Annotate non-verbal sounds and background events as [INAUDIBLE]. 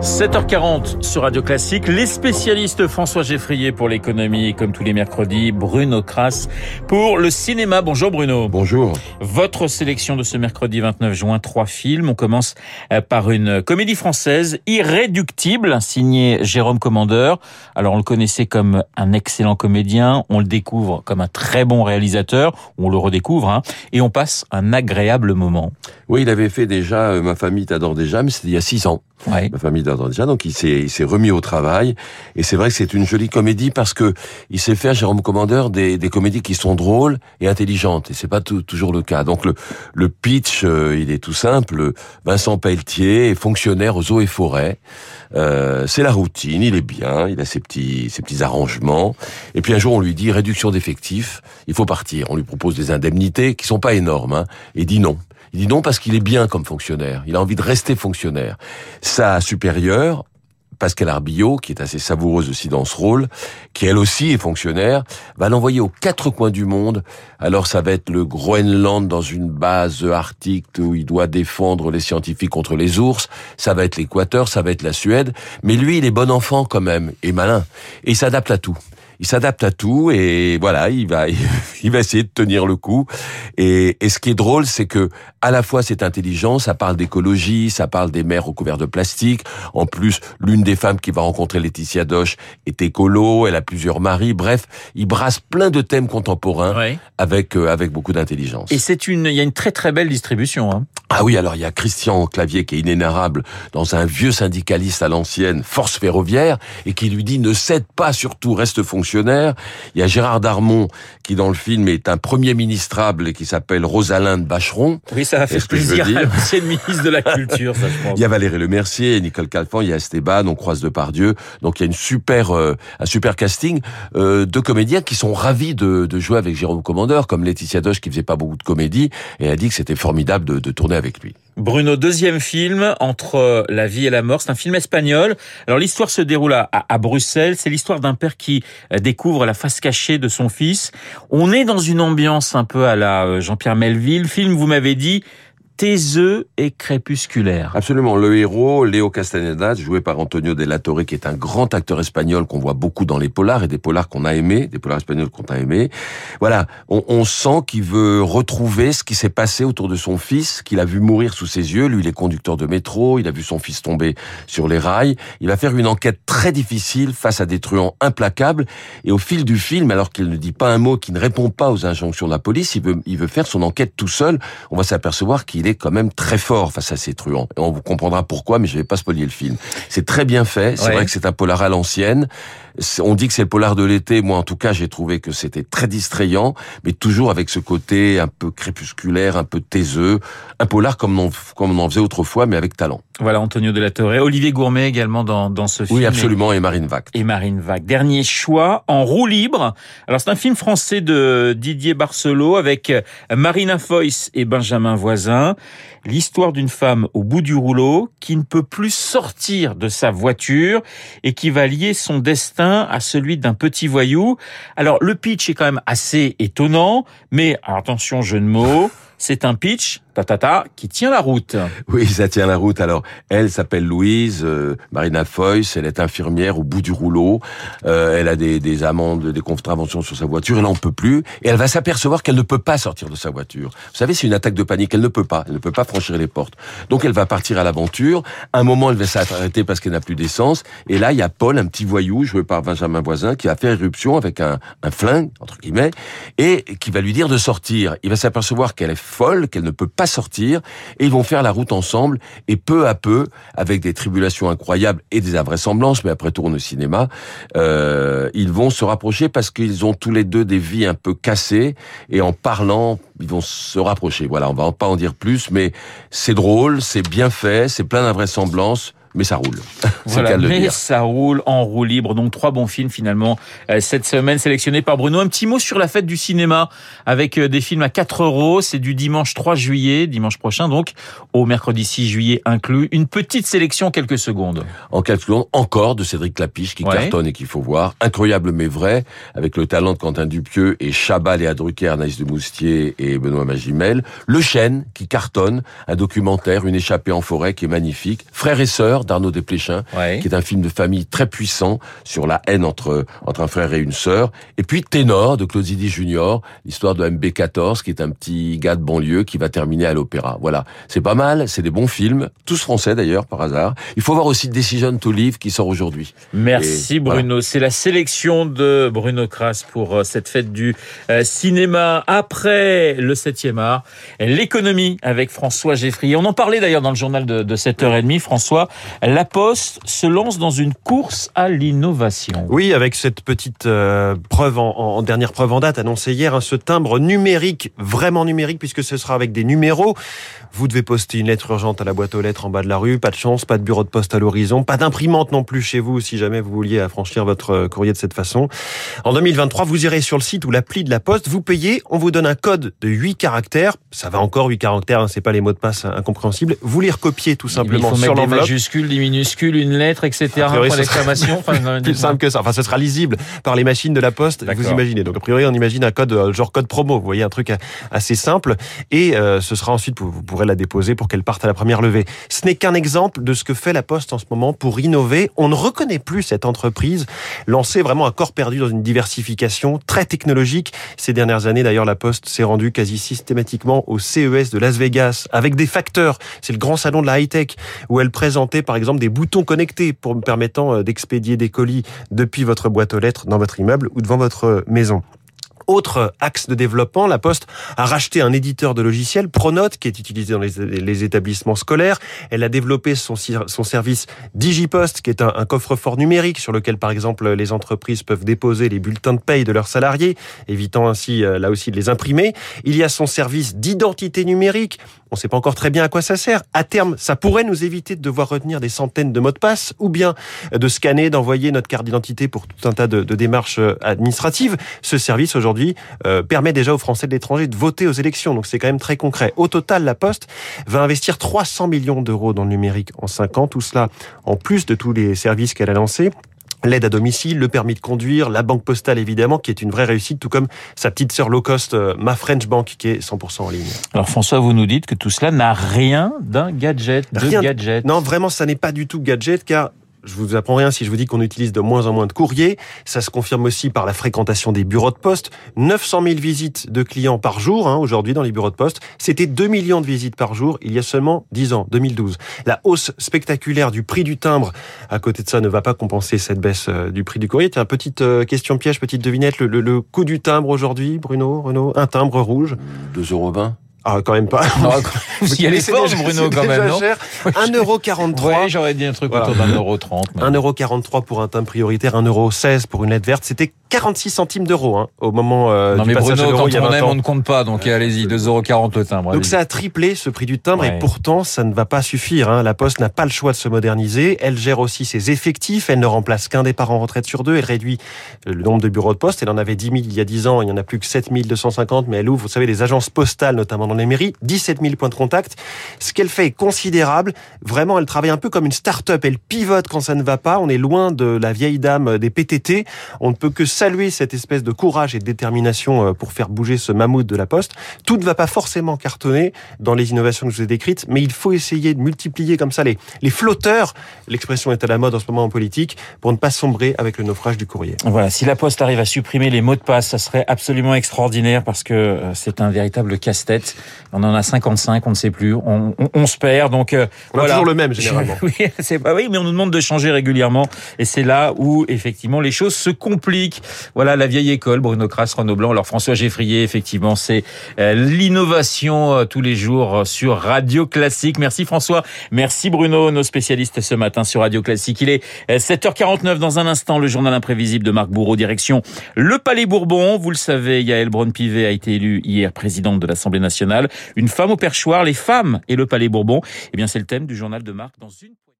7h40 sur Radio Classique, les spécialistes François Geffrier pour l'économie, comme tous les mercredis, Bruno Kras pour le cinéma. Bonjour Bruno. Bonjour. Votre sélection de ce mercredi 29 juin, trois films. On commence euh, par une comédie française, Irréductible, signée Jérôme Commandeur. Alors on le connaissait comme un excellent comédien, on le découvre comme un très bon réalisateur, on le redécouvre, hein, et on passe un agréable moment. Oui, il avait fait déjà euh, Ma famille t'adore déjà, mais c'était il y a six ans. Ouais. Ma famille déjà, donc il s'est il s'est remis au travail. Et c'est vrai que c'est une jolie comédie parce que il sait faire Jérôme Commandeur des, des comédies qui sont drôles et intelligentes. Et c'est pas tout- toujours le cas. Donc le le pitch, euh, il est tout simple. Vincent Pelletier est fonctionnaire aux eaux et forêts. Euh, c'est la routine, il est bien, il a ses petits ses petits arrangements. Et puis un jour on lui dit réduction d'effectifs, il faut partir. On lui propose des indemnités qui sont pas énormes, hein, et dit non. Il dit non parce qu'il est bien comme fonctionnaire. Il a envie de rester fonctionnaire. Sa supérieure, Pascal Arbillot, qui est assez savoureuse aussi dans ce rôle, qui elle aussi est fonctionnaire, va l'envoyer aux quatre coins du monde. Alors ça va être le Groenland dans une base arctique où il doit défendre les scientifiques contre les ours. Ça va être l'Équateur, ça va être la Suède. Mais lui, il est bon enfant quand même et malin. Et il s'adapte à tout. Il s'adapte à tout et voilà, il va, [LAUGHS] il va essayer de tenir le coup. Et, et ce qui est drôle, c'est que à la fois c'est intelligent, ça parle d'écologie, ça parle des mers recouvertes de plastique. En plus, l'une des femmes qui va rencontrer Laetitia Doche est écolo, elle a plusieurs maris. Bref, il brasse plein de thèmes contemporains Ouais. avec euh, avec beaucoup d'intelligence. Et c'est une, il y a une très très belle distribution. Hein. Ah oui, alors il y a Christian Clavier qui est inénarrable dans un vieux syndicaliste à l'ancienne, force ferroviaire, et qui lui dit ne cède pas surtout, reste fonctionnaire. Il y a Gérard Darmon qui dans le film est un premier ministrable qui s'appelle Rosalinde Bacheron. Oui, ça a fait Est-ce que je veux plaisir à l'ancienne [LAUGHS] ministre de la Culture, ça je pense. Il y a Valérie Lemercier, Nicole Calfan, il y a Esteban, on croise de Pardieu. Donc il y a une super, euh, un super casting euh, de comédiens qui sont ravis de, de jouer avec Jérôme Commandeur, comme Laetitia Doche qui faisait pas beaucoup de comédie et a dit que c'était formidable de, de tourner avec lui. Bruno, deuxième film, Entre la vie et la mort. C'est un film espagnol. Alors l'histoire se déroule à, à Bruxelles. C'est l'histoire d'un père qui euh, découvre la face cachée de son fils. On est dans une ambiance un peu à la euh, Jean-Pierre Melville. Film, vous m'avez dit, taiseux et crépusculaire. Absolument. Le héros, Léo Castaneda, joué par Antonio de la Torre, qui est un grand acteur espagnol qu'on voit beaucoup dans les polars et des polars qu'on a aimés, des polars espagnols qu'on a aimés. Voilà. On, on sent qu'il veut retrouver ce qui s'est passé autour de son fils, qu'il a vu mourir sous ses yeux. Lui, il est conducteur de métro. Il a vu son fils tomber sur les rails. Il va faire une enquête très difficile face à des truands implacables. Et au fil du film, alors qu'il ne dit pas un mot, qu'il ne répond pas aux injonctions de la police, il veut, il veut faire son enquête tout seul. On va s'apercevoir qu'il est quand même très fort face à ces truands. Et on vous comprendra pourquoi, mais je vais pas spoiler le film. C'est très bien fait. C'est Ouais. vrai que c'est un polar à l'ancienne. On dit que c'est le polar de l'été. Moi, en tout cas, j'ai trouvé que c'était très distrayant, mais toujours avec ce côté un peu crépusculaire, un peu taiseux. Un polar comme on, comme on en faisait autrefois, mais avec talent. Voilà, Antonio de la Torre. Olivier Gourmet également dans, dans ce film. Oui, absolument. Et Marine Vact. et Marine Vague. Dernier choix, En roue libre. Alors c'est un film français de Didier Barcelot avec Marina Foïs et Benjamin Voisin. L'histoire d'une femme au bout du rouleau qui ne peut plus sortir de sa voiture et qui va lier son destin à celui d'un petit voyou. Alors le pitch est quand même assez étonnant, mais attention, jeu de mots, c'est un pitch, ta ta ta, qui tient la route. Oui, ça tient la route. Alors, elle s'appelle Louise, euh, Marina Foyce, elle est infirmière au bout du rouleau. Euh, elle a des, des amendes, des contraventions sur sa voiture, elle n'en peut plus. Et elle va s'apercevoir qu'elle ne peut pas sortir de sa voiture. Vous savez, c'est une attaque de panique, elle ne peut pas. Elle ne peut pas franchir les portes. Donc, elle va partir à l'aventure. Un moment, elle va s'arrêter parce qu'elle n'a plus d'essence. Et là, il y a Paul, un petit voyou, joué par Benjamin Voisin, qui va faire éruption avec un, un flingue, entre guillemets, et qui va lui dire de sortir. Il va s'apercevoir qu'elle est folle, qu'elle ne peut pas sortir, et ils vont faire la route ensemble, et peu à peu, avec des tribulations incroyables et des invraisemblances, mais après tourne au cinéma, euh, ils vont se rapprocher parce qu'ils ont tous les deux des vies un peu cassées, et en parlant, ils vont se rapprocher. Voilà, on va pas en dire plus, mais c'est drôle, c'est bien fait, c'est plein d'invraisemblances. Mais ça roule. [LAUGHS] Voilà, mais ça roule en roue libre. Donc trois bons films finalement euh, cette semaine sélectionnés par Bruno. Un petit mot sur la fête du cinéma avec euh, des films à 4 euros. C'est du dimanche 3 juillet, dimanche prochain donc, au mercredi 6 juillet inclus. Une petite sélection quelques secondes. En quelques secondes, encore de Cédric Clapiche qui cartonne et qu'il faut voir. Incroyable mais vrai, avec le talent de Quentin Dupieux et Chabal et Adrucker, Anaïs de Moustier et Benoît Magimel. Le Chêne qui cartonne, un documentaire, une échappée en forêt qui est magnifique. Frères et sœurs d'Arnaud Desplechin, qui est un film de famille très puissant sur la haine entre entre un frère et une sœur. Et puis Ténor de Claude Zidi Junior, l'histoire de MB14 qui est un petit gars de banlieue qui va terminer à l'opéra. Voilà, c'est pas mal, c'est des bons films, tous français d'ailleurs par hasard. Il faut voir aussi Decision to Live qui sort aujourd'hui. Merci Bruno, c'est la sélection de Bruno Kras pour euh, cette fête du euh, cinéma après le 7e art, l'économie avec François Geffrier. On en parlait d'ailleurs dans le journal de, de 7h30 François, la Poste se lance dans une course à l'innovation. Oui, avec cette petite euh, preuve en, en, dernière preuve en date annoncée hier, hein, ce timbre numérique, vraiment numérique, puisque ce sera avec des numéros. Vous devez poster une lettre urgente à la boîte aux lettres en bas de la rue, pas de chance, pas de bureau de poste à l'horizon, pas d'imprimante non plus chez vous si jamais vous vouliez affranchir votre euh, courrier de cette façon. En 2023, vous irez sur le site ou l'appli de la Poste, vous payez, on vous donne un code de 8 caractères, ça va encore 8 caractères, hein, c'est pas les mots de passe incompréhensibles. Vous les recopiez tout simplement sur l'enveloppe. Des minuscules, une lettre, etc. A priori, point d'exclamation. Enfin, [LAUGHS] plus simple que ça. Enfin, ce sera lisible par les machines de la Poste. Vous imaginez. Donc a priori, on imagine un code euh, genre code promo. Vous voyez un truc assez simple. Et euh, ce sera ensuite vous pourrez la déposer pour qu'elle parte à la première levée. Ce n'est qu'un exemple de ce que fait la Poste en ce moment pour innover. On ne reconnaît plus cette entreprise lancée vraiment à corps perdu dans une diversification très technologique. Ces dernières années, d'ailleurs, la Poste s'est rendue quasi systématiquement au CES de Las Vegas avec des facteurs. C'est le grand salon de la high-tech où elle présentait par exemple des boutons connectés pour me permettant d'expédier des colis depuis votre boîte aux lettres dans votre immeuble ou devant votre maison. Autre axe de développement, la Poste a racheté un éditeur de logiciels, Pronote, qui est utilisé dans les, les établissements scolaires. Elle a développé son, son service DigiPost, qui est un, un coffre-fort numérique sur lequel, par exemple, les entreprises peuvent déposer les bulletins de paye de leurs salariés, évitant ainsi, là aussi, de les imprimer. Il y a son service d'identité numérique. On ne sait pas encore très bien à quoi ça sert. À terme, ça pourrait nous éviter de devoir retenir des centaines de mots de passe ou bien de scanner, d'envoyer notre carte d'identité pour tout un tas de, démarches administratives. Ce service, aujourd'hui, euh, permet déjà aux Français de l'étranger de voter aux élections. Donc c'est quand même très concret. Au total, la Poste va investir 300 millions d'euros dans le numérique en 5 ans. Tout cela en plus de tous les services qu'elle a lancés l'aide à domicile, le permis de conduire, la banque postale évidemment, qui est une vraie réussite, tout comme sa petite sœur low cost, euh, ma French Bank, qui est 100% en ligne. Alors François, vous nous dites que tout cela n'a rien d'un gadget, de rien, gadget. Non, vraiment, ça n'est pas du tout gadget, car je vous apprends rien si je vous dis qu'on utilise de moins en moins de courriers. Ça se confirme aussi par la fréquentation des bureaux de poste. 900 000 visites de clients par jour hein, aujourd'hui dans les bureaux de poste. C'était 2 millions de visites par jour il y a seulement 10 ans, 2012. La hausse spectaculaire du prix du timbre, à côté de ça, ne va pas compenser cette baisse euh, du prix du courrier. Tiens, petite euh, question piège, petite devinette. Le, le, coût du timbre aujourd'hui, Bruno, Renaud, un timbre rouge? 2,20 euros. Ah, quand même pas. Non, [LAUGHS] [LAUGHS] il y a les forces, Bruno, quand même, non cher. 1,43€. Ouais, j'aurais dit un truc voilà. autour d'un euro 30. 1,43€ pour un prioritaire, 1,16€ pour une lettre verte. C'était 46 centimes d'euros hein, au moment euh, non, du mais passage Bruno, à l'euro quand il y a 20 on aime, on ne compte pas, donc allez-y, 2,40€ le timbre. Donc ça a triplé ce prix du timbre Ouais. et pourtant ça ne va pas suffire. Hein. La Poste n'a pas le choix de se moderniser. Elle gère aussi ses effectifs. Elle ne remplace qu'un départ en retraite sur deux. Elle réduit le nombre de bureaux de poste. Elle en avait 10 000 il y a 10 ans. Il y en a plus que 7 250. Mais elle ouvre, vous savez, des agences postales, notamment dans les mairies. 17 000 points de contact. Ce qu'elle fait est considérable. Vraiment, elle travaille un peu comme une start-up. Elle pivote quand ça ne va pas. On est loin de la vieille dame des PTT. On ne peut que saluer cette espèce de courage et de détermination euh, pour faire bouger ce mammouth de la Poste. Tout ne va pas forcément cartonner dans les innovations que je vous ai décrites, mais il faut essayer de multiplier comme ça les, les flotteurs. L'expression est à la mode en ce moment en politique pour ne pas sombrer avec le naufrage du courrier. Voilà, si la Poste arrive à supprimer les mots de passe, ça serait absolument extraordinaire parce que euh, c'est un véritable casse-tête. On en a 55, on ne sait plus, on, on, on se perd. Donc euh, On a toujours le même généralement. [LAUGHS] oui, c'est oui, mais on nous demande de changer régulièrement et c'est là où effectivement les choses se compliquent. Voilà la vieille école, Bruno Kras, Renaud Blanc, alors François Geffrier, effectivement, c'est euh, l'innovation euh, tous les jours euh, sur Radio Classique. Merci François, merci Bruno, nos spécialistes ce matin sur Radio Classique. Il est euh, 7h49 dans un instant, le journal imprévisible de Marc Bourreau, direction le Palais Bourbon. Vous le savez, Yael Braun-Pivet a été élue hier présidente de l'Assemblée nationale. Une femme au perchoir, les femmes et le Palais Bourbon. Eh bien, c'est le thème du journal de Marc dans une